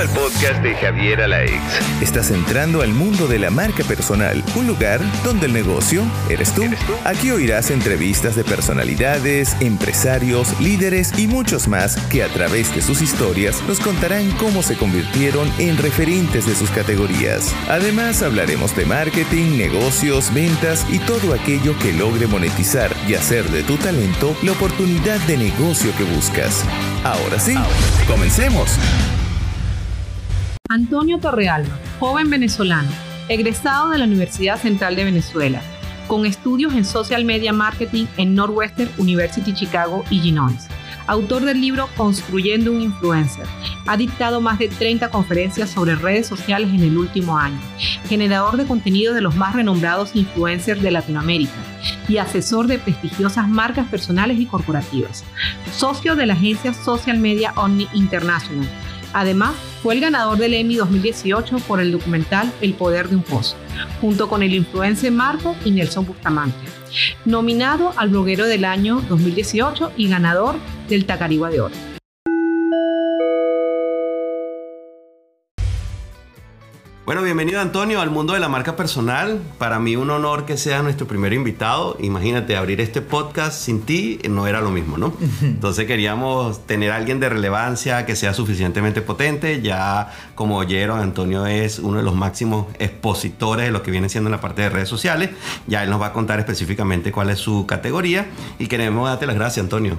al podcast de Javier Alaix. Estás entrando al mundo de la marca personal, un lugar donde el negocio eres tú. Aquí oirás entrevistas de personalidades, empresarios, líderes y muchos más que a través de sus historias nos contarán cómo se convirtieron en referentes de sus categorías. Además hablaremos de marketing, negocios, ventas y todo aquello que logre monetizar y hacer de tu talento la oportunidad de negocio que buscas. Ahora sí, comencemos. Antonio Torrealba, joven venezolano, egresado de la Universidad Central de Venezuela, con estudios en Social Media Marketing en Northwestern University Chicago, Illinois. Autor del libro Construyendo un Influencer. Ha dictado más de 30 conferencias sobre redes sociales en el último año. Generador de contenido de los más renombrados influencers de Latinoamérica y asesor de prestigiosas marcas personales y corporativas. Socio de la agencia Social Media Omni International. Además, fue el ganador del Emmy 2018 por el documental El Poder de un Pozo, junto con el influencer Marco y Nelson Bustamante. Nominado al bloguero del año 2018 y ganador del Tacarigua de Oro. Bueno, bienvenido Antonio al mundo de la marca personal. Para mí un honor que sea nuestro primer invitado. Imagínate, abrir este podcast sin ti no era lo mismo, ¿no? Entonces queríamos tener a alguien de relevancia que sea suficientemente potente. Ya como oyeron, Antonio es uno de los máximos expositores de lo que viene siendo en la parte de redes sociales. Ya él nos va a contar específicamente cuál es su categoría y queremos darte las gracias, Antonio.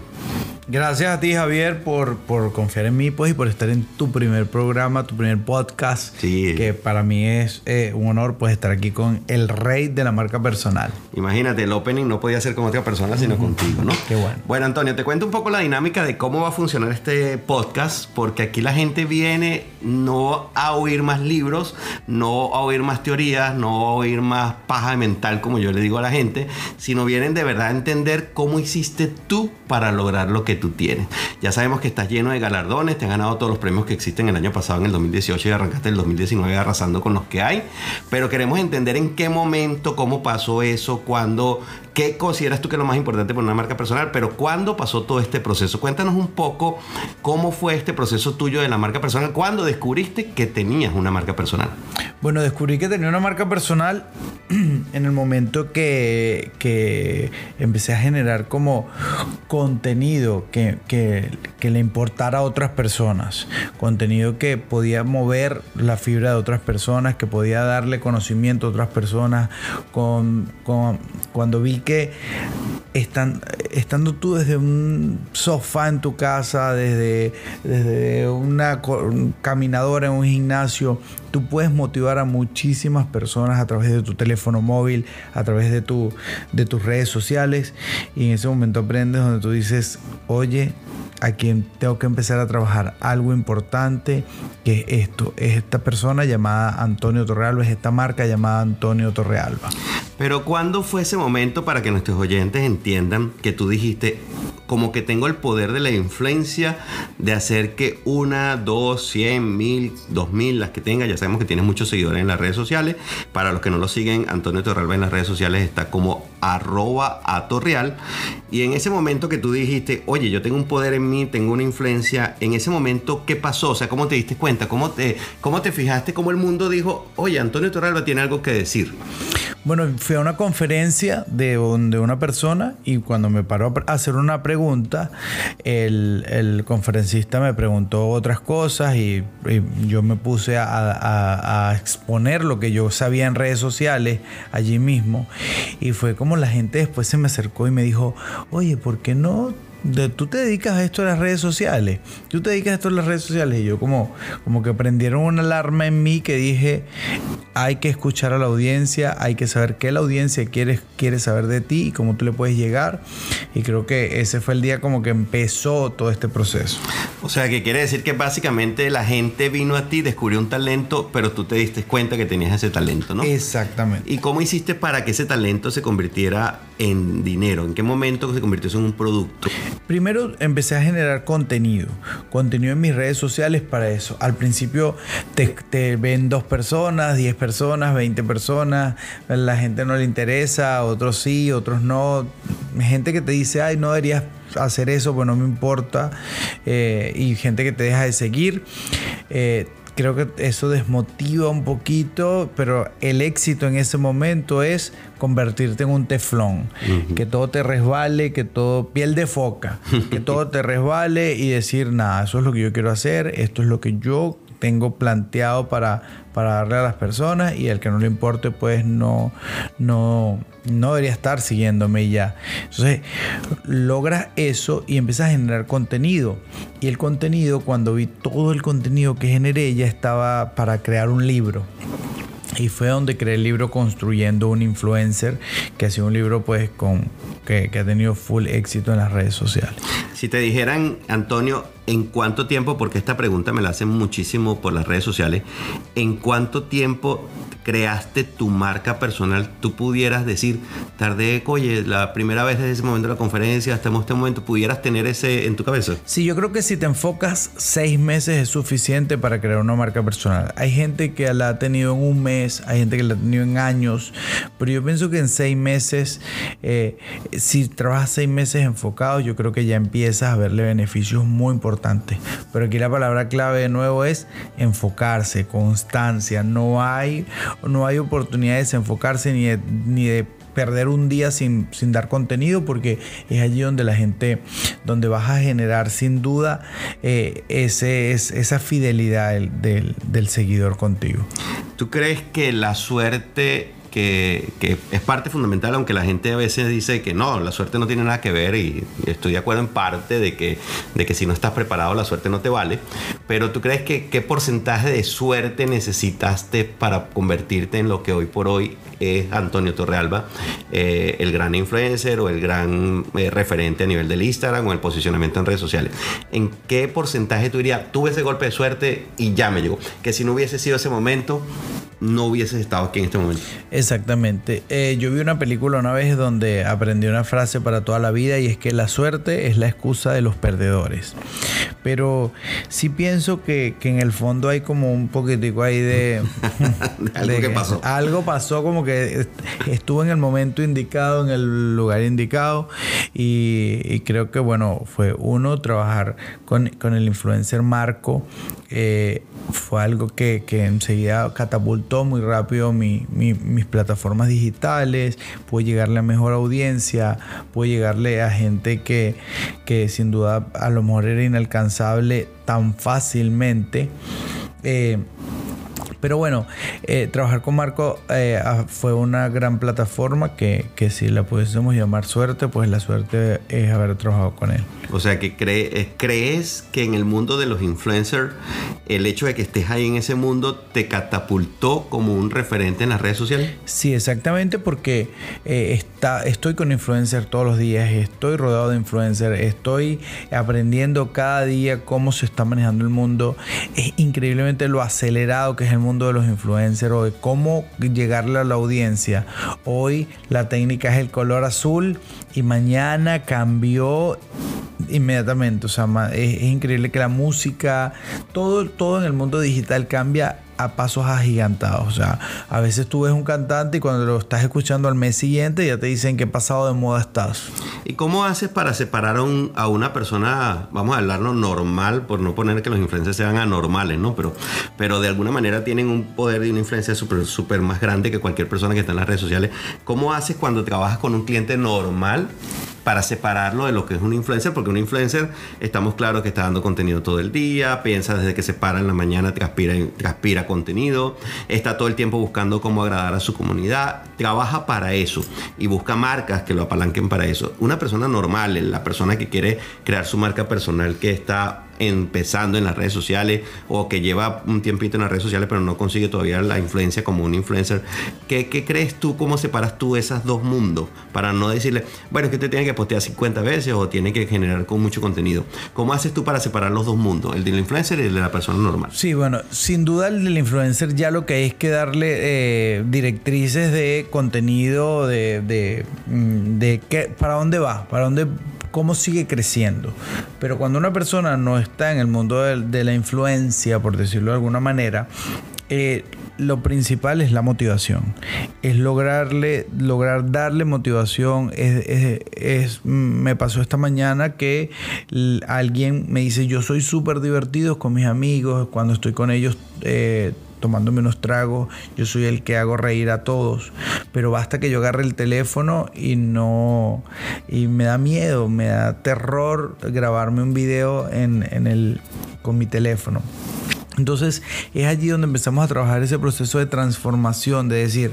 Gracias a ti, Javier, por, por confiar en mí pues, y por estar en tu primer programa, tu primer podcast. Sí. Que para mí es eh, un honor pues, estar aquí con el rey de la marca personal. Imagínate, el opening no podía ser con otra persona, sino contigo, ¿no? Qué bueno. Bueno, Antonio, te cuento un poco la dinámica de cómo va a funcionar este podcast, porque aquí la gente viene no a oír más libros, no a oír más teorías, no a oír más paja mental, como yo le digo a la gente, sino vienen de verdad a entender cómo hiciste tú para lograr lo que tú tienes. Ya sabemos que estás lleno de galardones, te has ganado todos los premios que existen el año pasado, en el 2018, y arrancaste el 2019 arrasando con los que hay, pero queremos entender en qué momento, cómo pasó eso, cuándo, qué consideras tú que es lo más importante para una marca personal, pero cuándo pasó todo este proceso. Cuéntanos un poco cómo fue este proceso tuyo de la marca personal, cuándo descubriste que tenías una marca personal. Bueno, descubrí que tenía una marca personal en el momento que, que empecé a generar como contenido que, que, le importara a otras personas, contenido que podía mover la fibra de otras personas, que podía darle conocimiento a otras personas, con, con, cuando vi que estando tú desde un sofá en tu casa, desde, desde una caminadora en un gimnasio, tú puedes motivar a muchísimas personas a través de tu teléfono móvil, a través de, tu, de tus redes sociales y en ese momento aprendes donde tú dices, oye, a quien tengo que empezar a trabajar algo importante, que es esto, es esta persona llamada Antonio Torrealba, es esta marca llamada Antonio Torrealba. Pero ¿cuándo fue ese momento para que nuestros oyentes entiendan que tú dijiste, como que tengo el poder de la influencia de hacer que una, dos, cien, mil, dos mil, las que tenga, ya sabemos que tienes muchos seguidores en las redes sociales. Para los que no lo siguen, Antonio Torrealba en las redes sociales está como arroba a Torreal. Y en ese momento que tú dijiste, oye, yo tengo un poder en mí, tengo una influencia, en ese momento, ¿qué pasó? O sea, ¿cómo te diste cuenta? ¿Cómo te, cómo te fijaste? ¿Cómo el mundo dijo, oye, Antonio Torrealba tiene algo que decir? Bueno, fui a una conferencia de, de una persona y cuando me paró a hacer una pregunta, el, el conferencista me preguntó otras cosas y, yo me puse a, a, exponer lo que yo sabía en redes sociales allí mismo y fue como la gente después se me acercó y me dijo, oye, ¿por qué no tú te dedicas a esto de las redes sociales, tú te dedicas a esto de las redes sociales y yo como, como que prendieron una alarma en mí que dije, hay que escuchar a la audiencia, hay que saber qué la audiencia quiere, quiere saber de ti y cómo tú le puedes llegar y creo que ese fue el día como que empezó todo este proceso. O sea, que quiere decir que básicamente la gente vino a ti, descubrió un talento, pero tú te diste cuenta que tenías ese talento, ¿no? Exactamente. ¿Y cómo hiciste para que ese talento se convirtiera en dinero? ¿En qué momento se convirtió en un producto? Primero empecé a generar contenido, contenido en mis redes sociales para eso. Al principio te, te ven dos personas, diez personas, veinte personas, la gente no le interesa, otros sí, otros no. Gente que te dice, ay, no deberías hacer eso, pues no me importa. Eh, y gente que te deja de seguir. Eh, creo que eso desmotiva un poquito, pero el éxito en ese momento es convertirte en un teflón, que todo te resbale, que todo piel de foca, que todo te resbale y decir, nada, eso es lo que yo quiero hacer, esto es lo que yo tengo planteado para, para darle a las personas y el que no le importe pues no, no, no debería estar siguiéndome ya. Entonces logras eso y empiezas a generar contenido. Y el contenido, cuando vi todo el contenido que generé, ya estaba para crear un libro. Y fue donde creé el libro Construyendo un Influencer, que ha sido un libro pues con, que, que ha tenido full éxito en las redes sociales. Si te dijeran, Antonio, ¿en cuánto tiempo, porque esta pregunta me la hacen muchísimo por las redes sociales, ¿en cuánto tiempo creaste tu marca personal? Tú pudieras decir, tardé, oye, la primera vez desde ese momento de la conferencia hasta este momento, ¿pudieras tener ese en tu cabeza? Sí, yo creo que si te enfocas seis meses es suficiente para crear una marca personal. Hay gente que la ha tenido en un mes, hay gente que la ha tenido en años, pero yo pienso que en seis meses, eh, si trabajas seis meses enfocado, yo creo que ya empieza a verle beneficios muy importantes. Pero aquí la palabra clave de nuevo es enfocarse, constancia. No hay, no hay oportunidad de desenfocarse ni de, ni de perder un día sin, sin, dar contenido porque es allí donde la gente, donde vas a generar sin duda eh, ese, es, esa fidelidad del, del, del seguidor contigo. ¿Tú crees que la suerte que, que, es parte fundamental, aunque la gente a veces dice que no, la suerte no tiene nada que ver y estoy de acuerdo en parte de que, de que si no estás preparado la suerte no te vale, pero tú crees que qué porcentaje de suerte necesitaste para convertirte en lo que hoy por hoy es Antonio Torrealba, eh, el gran influencer o el gran eh, referente a nivel del Instagram o el posicionamiento en redes sociales. ¿En qué porcentaje tú dirías, tuve ese golpe de suerte y ya me llegó? Que si no hubiese sido ese momento, no hubieses estado aquí en este momento. Exactamente. Eh, yo vi una película una vez donde aprendí una frase para toda la vida y es que la suerte es la excusa de los perdedores. Pero sí pienso que, que en el fondo hay como un poquitico ahí de... algo de que pasó. Algo pasó como que estuvo en el momento indicado, en el lugar indicado y, y creo que bueno, fue uno trabajar con, con el influencer Marco. Eh, fue algo que, que enseguida catapultó muy rápido mi, mi, mis plataformas digitales, pude llegarle a mejor audiencia, pude llegarle a gente que, que sin duda a lo mejor era inalcanzable tan fácilmente. Eh, pero bueno, eh, trabajar con Marco eh, fue una gran plataforma que, que, si la pudiésemos llamar suerte, pues la suerte es haber trabajado con él. O sea, que cree, crees que en el mundo de los influencers, el hecho de que estés ahí en ese mundo te catapultó como un referente en las redes sociales. Sí, exactamente, porque eh, está, estoy con influencers todos los días, estoy rodeado de influencers, estoy aprendiendo cada día cómo se está manejando el mundo. Es increíblemente lo acelerado que es el mundo de los influencers o de cómo llegarle a la audiencia. Hoy la técnica es el color azul y mañana cambió inmediatamente. O sea, es, es, increíble que la música, todo, todo en el mundo digital cambia a pasos agigantados. O sea, a veces tú ves un cantante y cuando lo estás escuchando al mes siguiente ya te dicen qué pasado de moda estás. ¿Y cómo haces para separar a, un, a una persona, vamos a hablarlo normal, por no poner que los influencers sean anormales, ¿no? Pero, pero de alguna manera tienen un poder y una influencia súper super más grande que cualquier persona que está en las redes sociales. ¿Cómo haces cuando trabajas con un cliente normal? para separarlo de lo que es un influencer, porque un influencer estamos claros que está dando contenido todo el día, piensa desde que se para en la mañana, transpira, transpira contenido, está todo el tiempo buscando cómo agradar a su comunidad, trabaja para eso y busca marcas que lo apalanquen para eso. Una persona normal, la persona que quiere crear su marca personal, que está empezando en las redes sociales o que lleva un tiempito en las redes sociales pero no consigue todavía la influencia como un influencer. ¿Qué, crees tú? ¿Cómo separas tú esos dos mundos? Para no decirle, bueno, es que te tiene que postear 50 veces o tiene que generar con mucho contenido. ¿Cómo haces tú para separar los dos mundos? El del influencer y el de la persona normal. Sí, bueno, sin duda el del influencer ya lo que es que darle eh, directrices de contenido, de, de, de qué, para dónde va, para dónde cómo sigue creciendo. Pero cuando una persona no está en el mundo de, la influencia, por decirlo de alguna manera, eh, lo principal es la motivación. Es lograrle, lograr darle motivación. Es, me pasó esta mañana que alguien me dice, yo soy súper divertido con mis amigos, cuando estoy con ellos. Eh, tomándome unos tragos, yo soy el que hago reír a todos, pero basta que yo agarre el teléfono y no, y me da miedo, me da terror grabarme un video en, en el, con mi teléfono. Entonces es allí donde empezamos a trabajar ese proceso de transformación, de decir,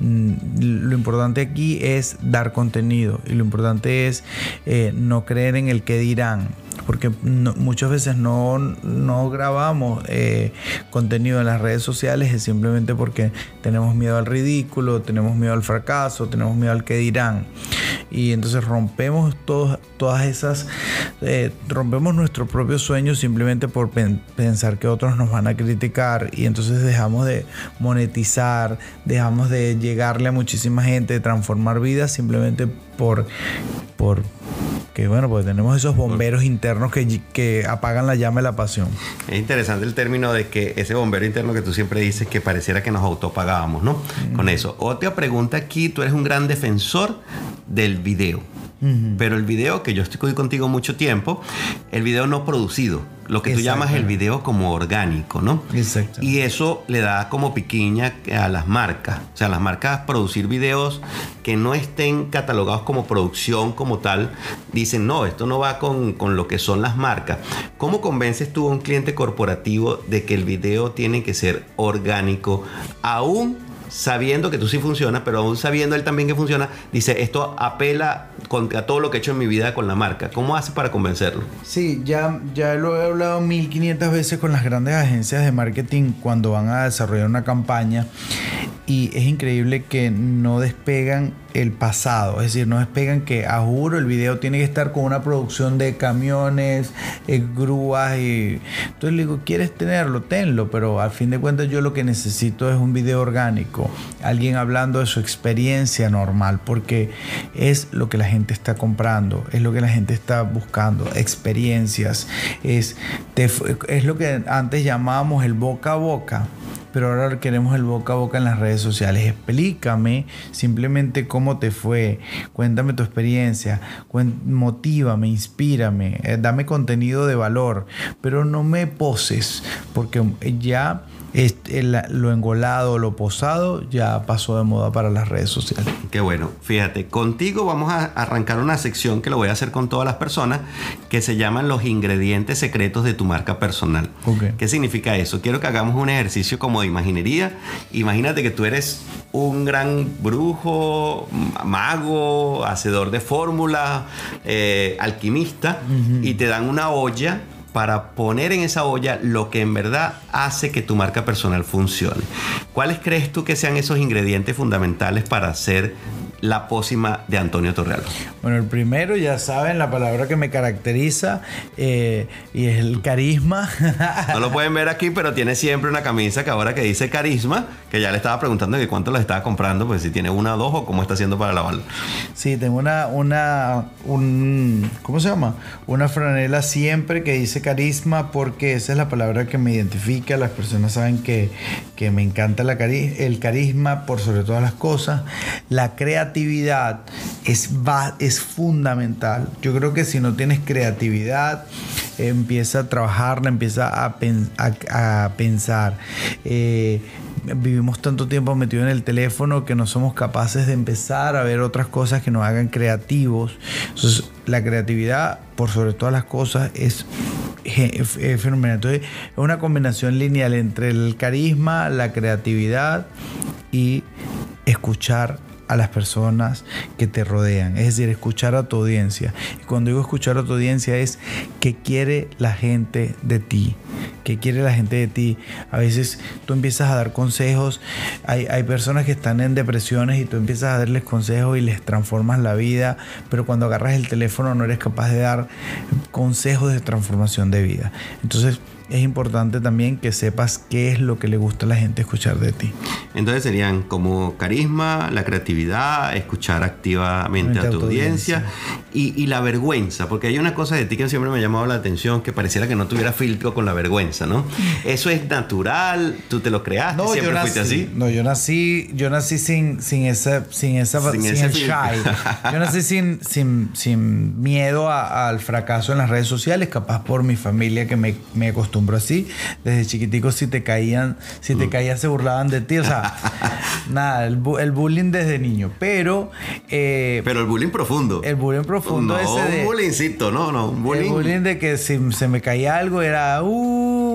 mm, lo importante aquí es dar contenido y lo importante es eh, no creer en el que dirán porque muchas veces no, grabamos eh, contenido en las redes sociales es simplemente porque tenemos miedo al ridículo, tenemos miedo al fracaso, tenemos miedo al que dirán. Y entonces rompemos todas esas, eh, rompemos nuestro propio sueño simplemente por pensar que otros nos van a criticar y entonces dejamos de monetizar, dejamos de llegarle a muchísima gente, de transformar vidas simplemente por, por que bueno, pues tenemos esos bomberos internos que, que apagan la llama de la pasión. Es interesante el término de que ese bombero interno que tú siempre dices que pareciera que nos autopagábamos, ¿no? Con eso. Otra pregunta aquí, tú eres un gran defensor del video. Pero el video, que yo estoy contigo mucho tiempo, el video no producido, lo que tú llamas el video como orgánico, ¿no? Exacto. Y eso le da como piquiña a las marcas. O sea, las marcas producir videos que no estén catalogados como producción como tal, dicen, no, esto no va con, con lo que son las marcas. ¿Cómo convences tú a un cliente corporativo de que el video tiene que ser orgánico, aún sabiendo que tú sí funciona, pero aún sabiendo él también que funciona, dice, esto apela contra todo lo que he hecho en mi vida con la marca. ¿Cómo hace para convencerlo? Sí, ya, ya lo he hablado 1500 veces con las grandes agencias de marketing cuando van a desarrollar una campaña y es increíble que no despegan el pasado, es decir, no despegan que a juro el video tiene que estar con una producción de camiones, eh, grúas y entonces le digo, ¿quieres tenerlo? Tenlo, pero al fin de cuentas yo lo que necesito es un video orgánico, alguien hablando de su experiencia normal, porque es lo que la gente está comprando, es lo que la gente está buscando, experiencias, es, es lo que antes llamábamos el boca a boca pero ahora queremos el boca a boca en las redes sociales. Explícame simplemente cómo te fue, cuéntame tu experiencia, motívame, inspírame, eh, dame contenido de valor, pero no me poses, porque ya lo engolado, lo posado, ya pasó de moda para las redes sociales. Qué bueno. Fíjate, contigo vamos a arrancar una sección que lo voy a hacer con todas las personas, que se llaman los ingredientes secretos de tu marca personal. ¿Qué significa eso? Quiero que hagamos un ejercicio como de imaginería. Imagínate que tú eres un gran brujo, mago, hacedor de fórmulas, eh, alquimista, y te dan una olla para poner en esa olla lo que en verdad hace que tu marca personal funcione. ¿Cuáles crees tú que sean esos ingredientes fundamentales para hacer la pócima de Antonio Torreal? Bueno, el primero, ya saben, la palabra que me caracteriza eh, y es el carisma. no lo pueden ver aquí, pero tiene siempre una camisa que ahora que dice carisma, que ya le estaba preguntando que cuánto la estaba comprando, pues si tiene una o dos o cómo está haciendo para lavarlo. Sí, tengo una, una, un, ¿cómo se llama? Una franela siempre que dice carisma porque esa es la palabra que me identifica. Las personas saben que, que me encanta la el carisma por sobre todas las cosas. La creatividad es, es fundamental. Yo creo que si no tienes creatividad, empieza a trabajarla, empieza a, a, pensar. Eh, vivimos tanto tiempo metidos en el teléfono que no somos capaces de empezar a ver otras cosas que nos hagan creativos. Entonces, la creatividad, por sobre todas las cosas, es, fenomenal. Entonces, es una combinación lineal entre el carisma, la creatividad y escuchar a las personas que te rodean, es decir, escuchar a tu audiencia. Y cuando digo escuchar a tu audiencia es qué quiere la gente de ti, qué quiere la gente de ti. A veces tú empiezas a dar consejos, hay, hay personas que están en depresiones y tú empiezas a darles consejos y les transformas la vida, pero cuando agarras el teléfono no eres capaz de dar consejos de transformación de vida. Entonces, es importante también que sepas qué es lo que le gusta a la gente escuchar de ti. Entonces serían como carisma, la creatividad, escuchar activamente a tu, audiencia, Y, la vergüenza, porque hay una cosa de ti que siempre me ha llamado la atención, que pareciera que no tuviera filtro con la vergüenza. ¿no? Eso es natural, tú te lo creaste, No, siempre yo fuiste nací, así. no, yo nací, yo nací sin, sin esa, sin esa, Sin sin, ese el shy. Yo nací sin, sin, sin miedo a- al fracaso en las redes sociales, capaz por mi familia que me, me acostumbró así. Desde chiquitico si te caían, si te caías se burlaban de ti, o sea, nada, el, bu- el bullying desde niño. Pero, eh, Pero el bullying profundo. el bullying profundo no, ese de un bullyingcito, no, no, un bullying. el bullying de que si se me caía algo era uh,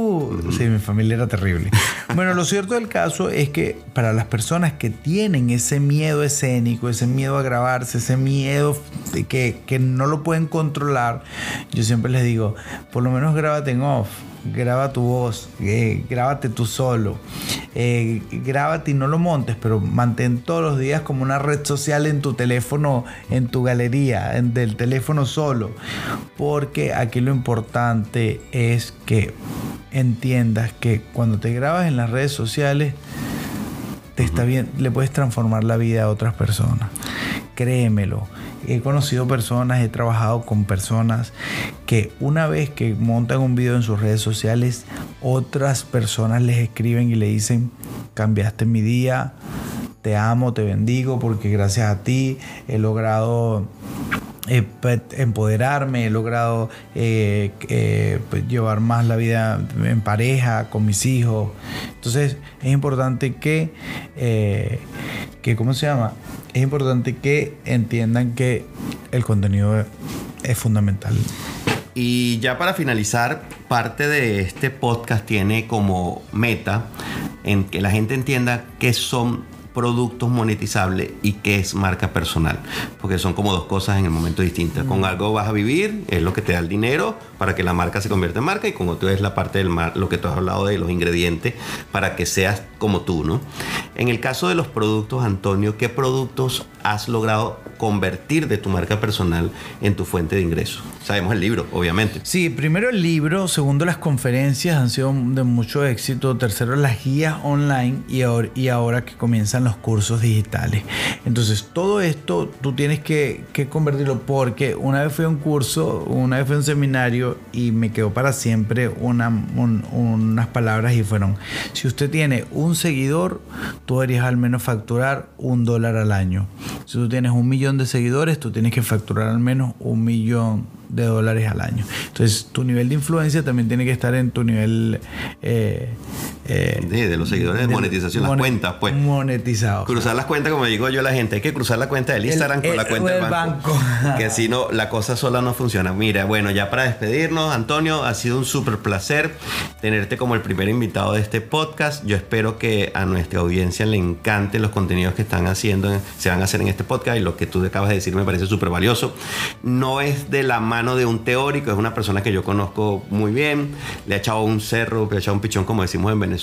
sí, mi familia era terrible. Bueno, lo cierto del caso es que para las personas que tienen ese miedo escénico, ese miedo a grabarse, ese miedo de que, que no lo pueden controlar, yo siempre les digo, por lo menos grábate en off. Graba tu voz, eh, grábate tú solo, eh, grábate y no lo montes, pero mantén todos los días como una red social en tu teléfono, en tu galería, en, del teléfono solo, porque aquí lo importante es que entiendas que cuando te grabas en las redes sociales, te está bien, le puedes transformar la vida a otras personas. Créemelo. He conocido personas, he trabajado con personas que una vez que montan un video en sus redes sociales, otras personas les escriben y le dicen, cambiaste mi día, te amo, te bendigo, porque gracias a ti he logrado eh, empoderarme, he logrado eh, eh, pues, llevar más la vida en pareja, con mis hijos. Entonces es importante que, que ¿cómo se llama? Es importante que entiendan que el contenido es, es fundamental. Y ya para finalizar, parte de este podcast tiene como meta en que la gente entienda qué son productos monetizables y qué es marca personal, porque son como dos cosas en el momento distintas. Con algo vas a vivir, es lo que te da el dinero para que la marca se convierta en marca y con otro es la parte del mar, lo que tú has hablado de los ingredientes para que seas como tú, ¿no? En el caso de los productos, Antonio, ¿qué productos has logrado convertir de tu marca personal en tu fuente de ingresos? Sabemos el libro, obviamente. Sí, primero el libro, segundo las conferencias han sido de mucho éxito, tercero las guías online y ahora, que comienzan los cursos digitales. Entonces todo esto tú tienes que, convertirlo porque una vez fui a un curso, una vez fui a un seminario y me quedó para siempre una, un- unas palabras y fueron, si usted tiene un seguidor, tú deberías al menos facturar un dólar al año. Si tú tienes un millón de seguidores, tú tienes que facturar al menos un millón de dólares al año. Entonces, tu nivel de influencia también tiene que estar en tu nivel eh, eh, Sí, de los seguidores de monetización, las monet- cuentas, pues. Monetizado. Cruzar las cuentas, como digo yo a la gente, hay que cruzar la cuenta del Instagram El- con la cuenta del el banco. banco. que si no, la cosa sola no funciona. Mira, bueno, ya para despedirnos, Antonio, ha sido un súper placer tenerte como el primer invitado de este podcast. Yo espero que a nuestra audiencia le encanten los contenidos que están haciendo, se van a hacer en este podcast y lo que tú acabas de decir me parece súper valioso. No es de la mano de un teórico, es una persona que yo conozco muy bien, le ha echado un cerro, le ha echado un pichón, como decimos en Venezuela.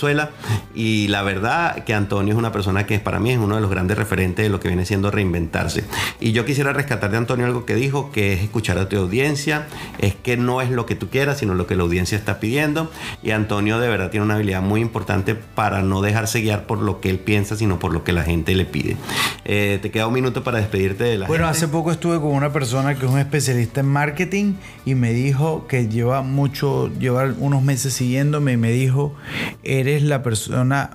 Y la verdad que Antonio es una persona que para mí es uno de los grandes referentes de lo que viene siendo reinventarse. Y yo quisiera rescatar de Antonio algo que dijo, que es escuchar a tu audiencia, es que no es lo que tú quieras, sino lo que la audiencia está pidiendo. Y Antonio de verdad tiene una habilidad muy importante para no dejarse guiar por lo que él piensa, sino por lo que la gente le pide. Eh, te queda un minuto para despedirte de la Bueno, gente. hace poco estuve con una persona que es un especialista en marketing y me dijo que lleva mucho, lleva unos meses siguiéndome y me dijo, eres la persona,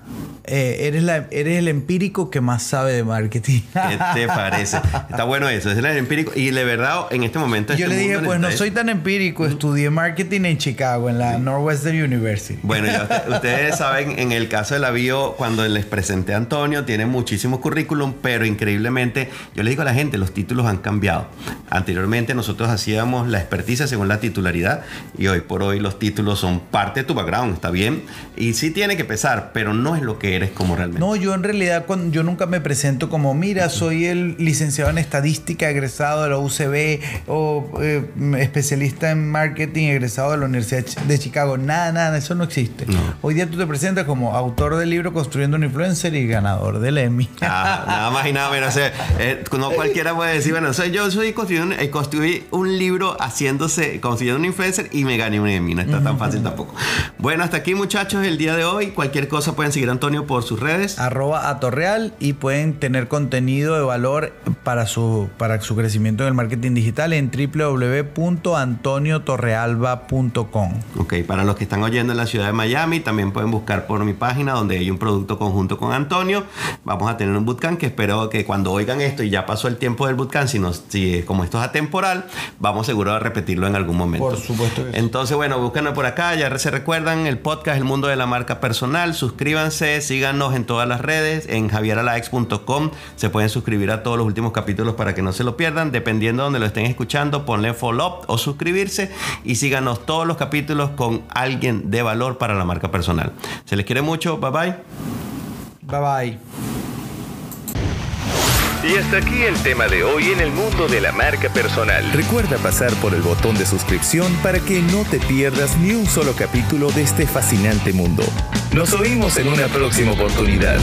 eh, eres, la, eres el empírico que más sabe de marketing. ¿Qué te parece? Está bueno eso, es el empírico. Y de verdad, en este momento. Yo este le dije, pues no soy tan empírico, estudié marketing en Chicago, en la Northwestern University. Bueno, ya usted- ustedes saben, en el caso de la bio, cuando les presenté a Antonio, tiene muchísimo currículum, pero increíblemente, yo le digo a la gente, los títulos han cambiado. Anteriormente nosotros hacíamos la experticia según la titularidad y hoy por hoy los títulos son parte de tu background, está bien. Y sí tiene que pesar, pero no es lo que eres como realmente. No, yo en realidad cuando, yo nunca me presento como, mira, soy el licenciado en estadística egresado de la UCB o eh, especialista en marketing egresado de la Universidad de Chicago. Nada, nada, eso no existe. No. Hoy día tú te presentas como autor del libro Construyendo un Influencer y ganador del Emmy. Ah, nada más y nada menos. o sea, eh, no cualquiera puede decir, bueno, soy, yo soy construyendo, eh, construí un libro haciéndose, consiguiendo un influencer y me gané un Emmy. No está tan fácil tampoco. Bueno, hasta aquí muchachos el día de hoy. Cualquier cosa pueden seguir a Antonio por sus redes. arroba atorreal y pueden tener contenido de valor para su, para su crecimiento en el marketing digital en www.antoniotorrealba.com. Ok, para los que están oyendo en la ciudad de Miami, también pueden buscar por mi página donde hay un producto conjunto con Antonio. Vamos a tener un bootcamp que espero que cuando oigan esto y ya pasó el tiempo del bootcamp, si, nos, si como esto es atemporal, vamos seguro a repetirlo en algún momento. Por supuesto que sí. Entonces, bueno, búsquenos por acá, ya se recuerdan el podcast El Mundo de la Marca Personal. Suscríbanse, síganos en todas las redes, en javieralaex.com. Se pueden suscribir a todos los últimos capítulos para que no se lo pierdan. Dependiendo de donde lo estén escuchando, ponle follow o suscribirse y síganos todos los capítulos con alguien de valor para la marca personal. Se les quiere mucho, bye bye. Bye bye. Y hasta aquí el tema de hoy en el mundo de la marca personal. Recuerda pasar por el botón de suscripción para que no te pierdas ni un solo capítulo de este fascinante mundo. Nos oímos en una próxima oportunidad.